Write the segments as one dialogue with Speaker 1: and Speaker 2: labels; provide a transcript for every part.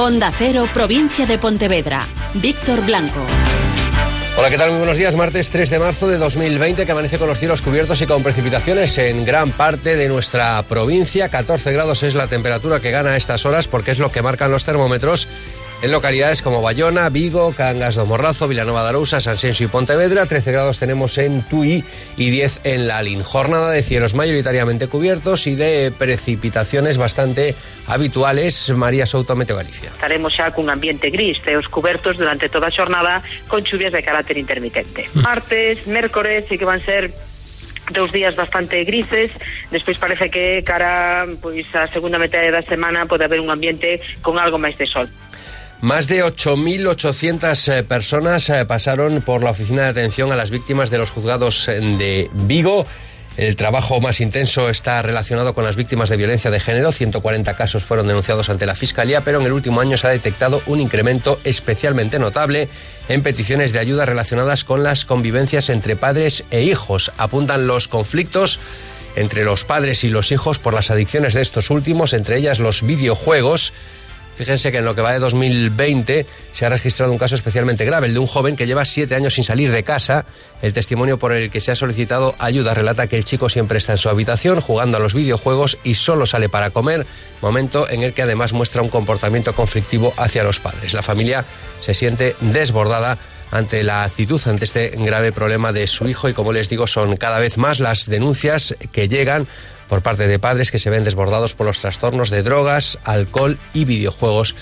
Speaker 1: Onda Cero, provincia de Pontevedra. Víctor Blanco.
Speaker 2: Hola, ¿qué tal? Muy buenos días. Martes 3 de marzo de 2020 que amanece con los cielos cubiertos y con precipitaciones en gran parte de nuestra provincia. 14 grados es la temperatura que gana a estas horas porque es lo que marcan los termómetros en localidades como Bayona, Vigo, Cangas do Morrazo, Vilanova de Arousa, Sanxenxo y Pontevedra. 13 grados tenemos en Tui y 10 en Lalín. Jornada de cielos mayoritariamente cubiertos y de precipitaciones bastante habituales. María Souto, Meteo Galicia.
Speaker 3: Estaremos xa cun ambiente gris, ceos cubertos durante toda a xornada con chuvias de carácter intermitente. Martes, mércores, sí que van ser dous días bastante grises, despois parece que cara pois a segunda metade da semana pode haber un ambiente con algo máis de sol.
Speaker 2: Más de 8.800 eh, personas eh, pasaron por la Oficina de Atención a las Víctimas de los Juzgados eh, de Vigo. El trabajo más intenso está relacionado con las víctimas de violencia de género. 140 casos fueron denunciados ante la Fiscalía, pero en el último año se ha detectado un incremento especialmente notable en peticiones de ayuda relacionadas con las convivencias entre padres e hijos. Apuntan los conflictos entre los padres y los hijos por las adicciones de estos últimos, entre ellas los videojuegos. Fíjense que en lo que va de 2020 se ha registrado un caso especialmente grave, el de un joven que lleva siete años sin salir de casa. El testimonio por el que se ha solicitado ayuda relata que el chico siempre está en su habitación jugando a los videojuegos y solo sale para comer, momento en el que además muestra un comportamiento conflictivo hacia los padres. La familia se siente desbordada ante la actitud ante este grave problema de su hijo y como les digo son cada vez más las denuncias que llegan por parte de padres que se ven desbordados por los trastornos de drogas, alcohol y videojuegos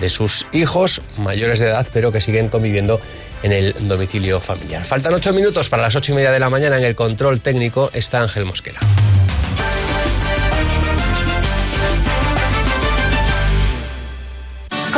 Speaker 2: de sus hijos mayores de edad, pero que siguen conviviendo en el domicilio familiar. Faltan ocho minutos para las ocho y media de la mañana. En el control técnico está Ángel Mosquera.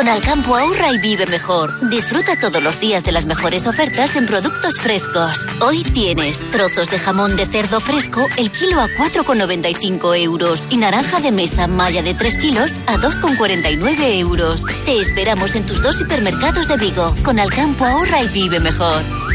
Speaker 4: Con Alcampo ahorra y vive mejor. Disfruta todos los días de las mejores ofertas en productos frescos. Hoy tienes trozos de jamón de cerdo fresco, el kilo a 4,95 euros y naranja de mesa malla de 3 kilos a 2,49 euros. Te esperamos en tus dos hipermercados de Vigo. Con Alcampo ahorra y vive mejor.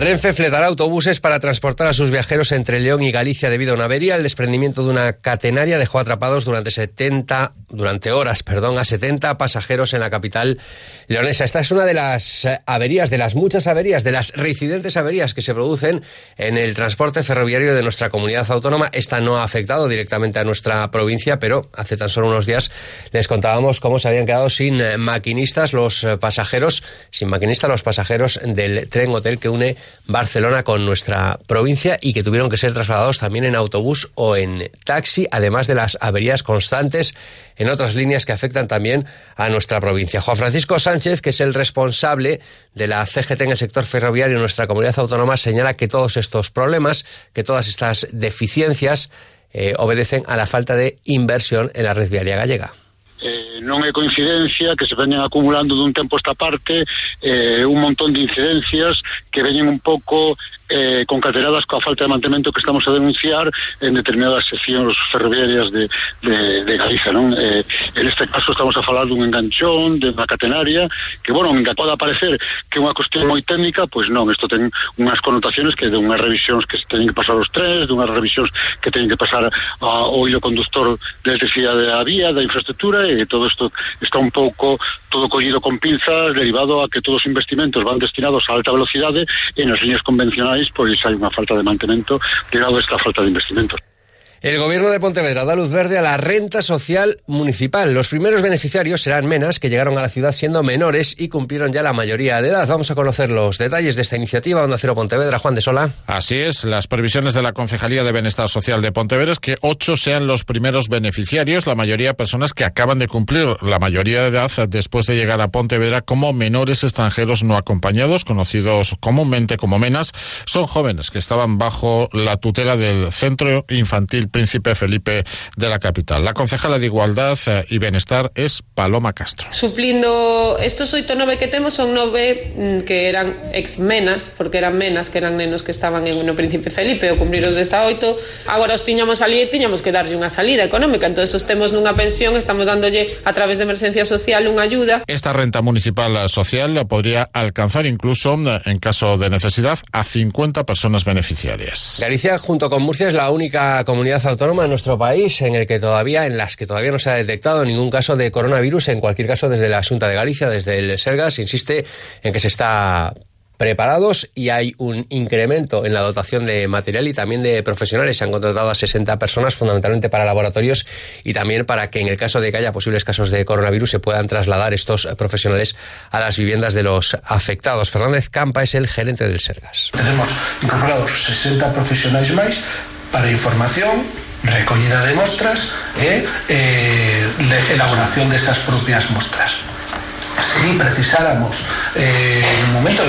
Speaker 2: Renfe fletará autobuses para transportar a sus viajeros entre León y Galicia debido a una avería. El desprendimiento de una catenaria dejó atrapados durante 70, durante horas, perdón, a 70 pasajeros en la capital leonesa. Esta es una de las averías, de las muchas averías, de las reincidentes averías que se producen en el transporte ferroviario de nuestra comunidad autónoma. Esta no ha afectado directamente a nuestra provincia, pero hace tan solo unos días les contábamos cómo se habían quedado sin maquinistas los pasajeros, sin maquinistas los pasajeros del tren hotel que une Barcelona con nuestra provincia y que tuvieron que ser trasladados también en autobús o en taxi, además de las averías constantes en otras líneas que afectan también a nuestra provincia. Juan Francisco Sánchez, que es el responsable de la CGT en el sector ferroviario en nuestra comunidad autónoma, señala que todos estos problemas, que todas estas deficiencias eh, obedecen a la falta de inversión en la red viaria gallega.
Speaker 5: Eh, non é coincidencia que se veñen acumulando dun tempo esta parte eh, un montón de incidencias que veñen un pouco eh, concateradas coa falta de mantemento que estamos a denunciar en determinadas seccións ferroviarias de, de, de Galicia non? Eh, en este caso estamos a falar dun enganchón de unha catenaria que, bueno, en pode aparecer que é unha cuestión moi técnica pois non, isto ten unhas connotaciones que de unhas revisións que se teñen que pasar os tres de unhas revisións que teñen que pasar ao hilo conductor de electricidade da vía, da infraestructura todo isto está un pouco todo collido con pinzas derivado a que todos os investimentos van destinados a alta velocidade e nas líneas convencionais país pois hai unha falta de mantemento ligado a esta falta de investimentos.
Speaker 2: El gobierno de Pontevedra da luz verde a la renta social municipal. Los primeros beneficiarios serán menas que llegaron a la ciudad siendo menores y cumplieron ya la mayoría de edad. Vamos a conocer los detalles de esta iniciativa. Onda Cero Pontevedra, Juan de Sola.
Speaker 6: Así es, las previsiones de la Concejalía de Bienestar Social de Pontevedra es que ocho sean los primeros beneficiarios, la mayoría personas que acaban de cumplir la mayoría de edad después de llegar a Pontevedra como menores extranjeros no acompañados, conocidos comúnmente como menas. Son jóvenes que estaban bajo la tutela del Centro Infantil Príncipe Felipe de la capital. La concejala de Igualdad eh, y Bienestar es Paloma Castro.
Speaker 7: Suplindo estos oito nove que temos son nove mm, que eran ex menas, porque eran menas que eran nenos que estaban en no Príncipe Felipe o cumplir os 18. Agora os tiñamos ali e tiñamos que darlle unha salida económica, entón os temos nunha pensión, estamos dándolle a través de emergencia social unha ayuda.
Speaker 6: Esta renta municipal social podría alcanzar incluso en caso de necesidad a 50 personas beneficiarias.
Speaker 2: Galicia junto con Murcia es la única comunidad comunidad autónoma en nuestro país en el que todavía, en las que todavía no se ha detectado ningún caso de coronavirus. En cualquier caso, desde la Junta de Galicia, desde el Sergas, insiste en que se está preparados y hay un incremento en la dotación de material y también de profesionales. Se han contratado a 60 personas fundamentalmente para laboratorios y también para que en el caso de que haya posibles casos de coronavirus se puedan trasladar estos profesionales a las viviendas de los afectados. Fernández Campa es el gerente del Sergas.
Speaker 8: Tenemos incorporados 60 profesionales más para información, recogida de muestras e eh, elaboración de esas propias muestras si precisáramos eh, en un momento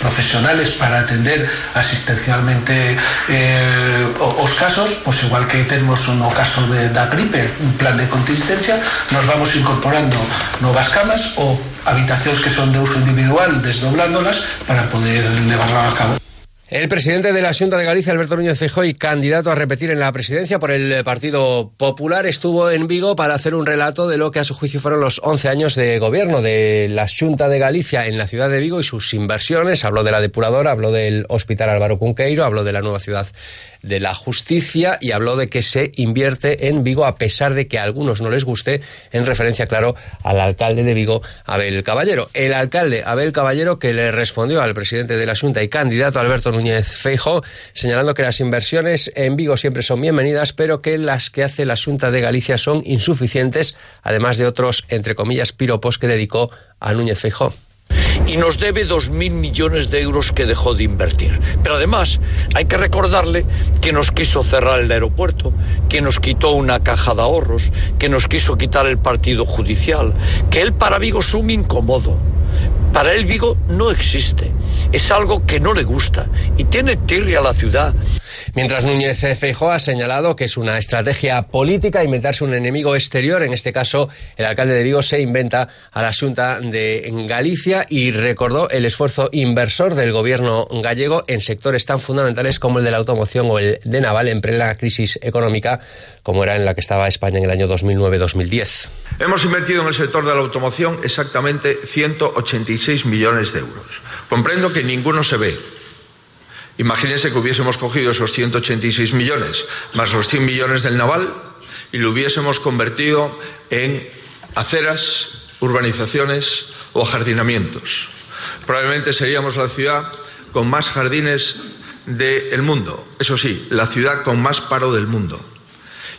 Speaker 8: profesionales para atender asistencialmente eh, os casos, pues igual que tenemos un caso de da gripe, un plan de contingencia, nos vamos incorporando novas camas o habitacións que son de uso individual, desdoblándolas para poder llevarlo a cabo.
Speaker 2: El presidente de la Junta de Galicia, Alberto Núñez Feijóo, candidato a repetir en la presidencia por el Partido Popular, estuvo en Vigo para hacer un relato de lo que a su juicio fueron los 11 años de gobierno de la Junta de Galicia en la ciudad de Vigo y sus inversiones. Habló de la depuradora, habló del Hospital Álvaro Cunqueiro, habló de la nueva ciudad de la justicia y habló de que se invierte en Vigo a pesar de que a algunos no les guste, en referencia, claro, al alcalde de Vigo, Abel Caballero. El alcalde Abel Caballero que le respondió al presidente de la Junta y candidato Alberto Núñez Feijo, señalando que las inversiones en Vigo siempre son bienvenidas, pero que las que hace la Junta de Galicia son insuficientes, además de otros, entre comillas, piropos que dedicó a Núñez Feijo
Speaker 9: y nos debe 2.000 millones de euros que dejó de invertir. Pero además hay que recordarle que nos quiso cerrar el aeropuerto, que nos quitó una caja de ahorros, que nos quiso quitar el partido judicial, que él para Vigo es un incómodo. Para él Vigo no existe, es algo que no le gusta y tiene tirria a la ciudad.
Speaker 2: Mientras Núñez Feijóo ha señalado que es una estrategia política inventarse un enemigo exterior, en este caso el alcalde de Vigo se inventa a la Junta de Galicia y recordó el esfuerzo inversor del gobierno gallego en sectores tan fundamentales como el de la automoción o el de naval en plena crisis económica como era en la que estaba España en el año 2009-2010.
Speaker 10: Hemos invertido en el sector de la automoción exactamente 186 millones de euros. Comprendo que ninguno se ve, Imagínense que hubiésemos cogido esos 186 millones más los 100 millones del naval y lo hubiésemos convertido en aceras, urbanizaciones o jardinamientos. Probablemente seríamos la ciudad con más jardines del mundo. Eso sí, la ciudad con más paro del mundo.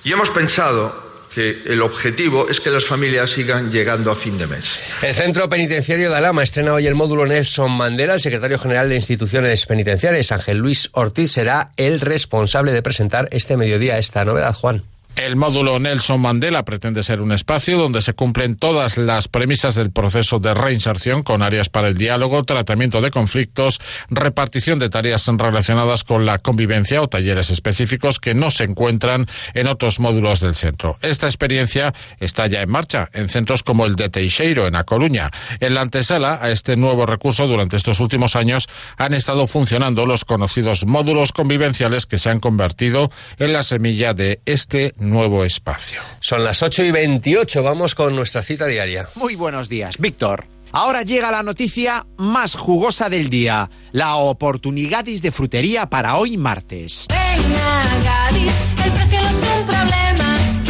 Speaker 10: Y hemos pensado que el objetivo es que las familias sigan llegando a fin de mes.
Speaker 2: El Centro Penitenciario de Alama estrena hoy el módulo Nelson Mandela. El secretario general de Instituciones Penitenciarias, Ángel Luis Ortiz, será el responsable de presentar este mediodía esta novedad, Juan.
Speaker 6: El módulo Nelson Mandela pretende ser un espacio donde se cumplen todas las premisas del proceso de reinserción con áreas para el diálogo, tratamiento de conflictos, repartición de tareas relacionadas con la convivencia o talleres específicos que no se encuentran en otros módulos del centro. Esta experiencia está ya en marcha en centros como el de Teixeiro, en A Coruña. En la antesala a este nuevo recurso, durante estos últimos años han estado funcionando los conocidos módulos convivenciales que se han convertido en la semilla de este nuevo espacio.
Speaker 2: Son las 8 y 28, vamos con nuestra cita diaria.
Speaker 11: Muy buenos días, Víctor. Ahora llega la noticia más jugosa del día, la oportunidad de frutería para hoy martes.
Speaker 12: Venga, Gadis, el precio no es un problema.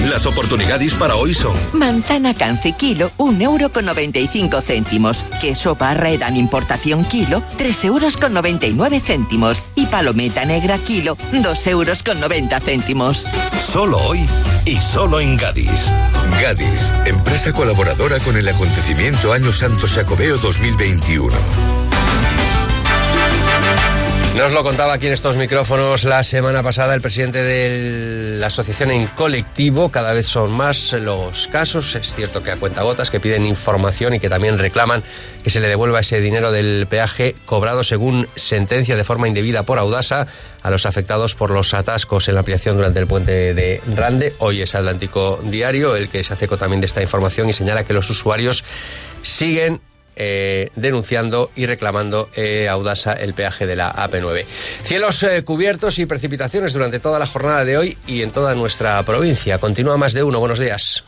Speaker 13: Las oportunidades para hoy son
Speaker 14: Manzana cance kilo, 1 euro con 95 céntimos. Queso barra importación kilo, 3 euros con 99 céntimos. Y palometa negra kilo, 2 euros con 90 céntimos.
Speaker 13: Solo hoy y solo en Gadis. Gadis, empresa colaboradora con el acontecimiento Año Santo Jacobeo 2021
Speaker 2: Nos lo contaba aquí en estos micrófonos la semana pasada el presidente de la asociación en colectivo. Cada vez son más los casos, es cierto que a cuentagotas, que piden información y que también reclaman que se le devuelva ese dinero del peaje cobrado según sentencia de forma indebida por Audasa a los afectados por los atascos en la ampliación durante el puente de Rande. Hoy es Atlántico Diario el que se hace eco también de esta información y señala que los usuarios siguen eh, denunciando y reclamando eh, el peaje de la AP9. Cielos eh, cubiertos y precipitaciones durante toda la jornada de hoy y en toda nuestra provincia. Continúa más de uno. Buenos días.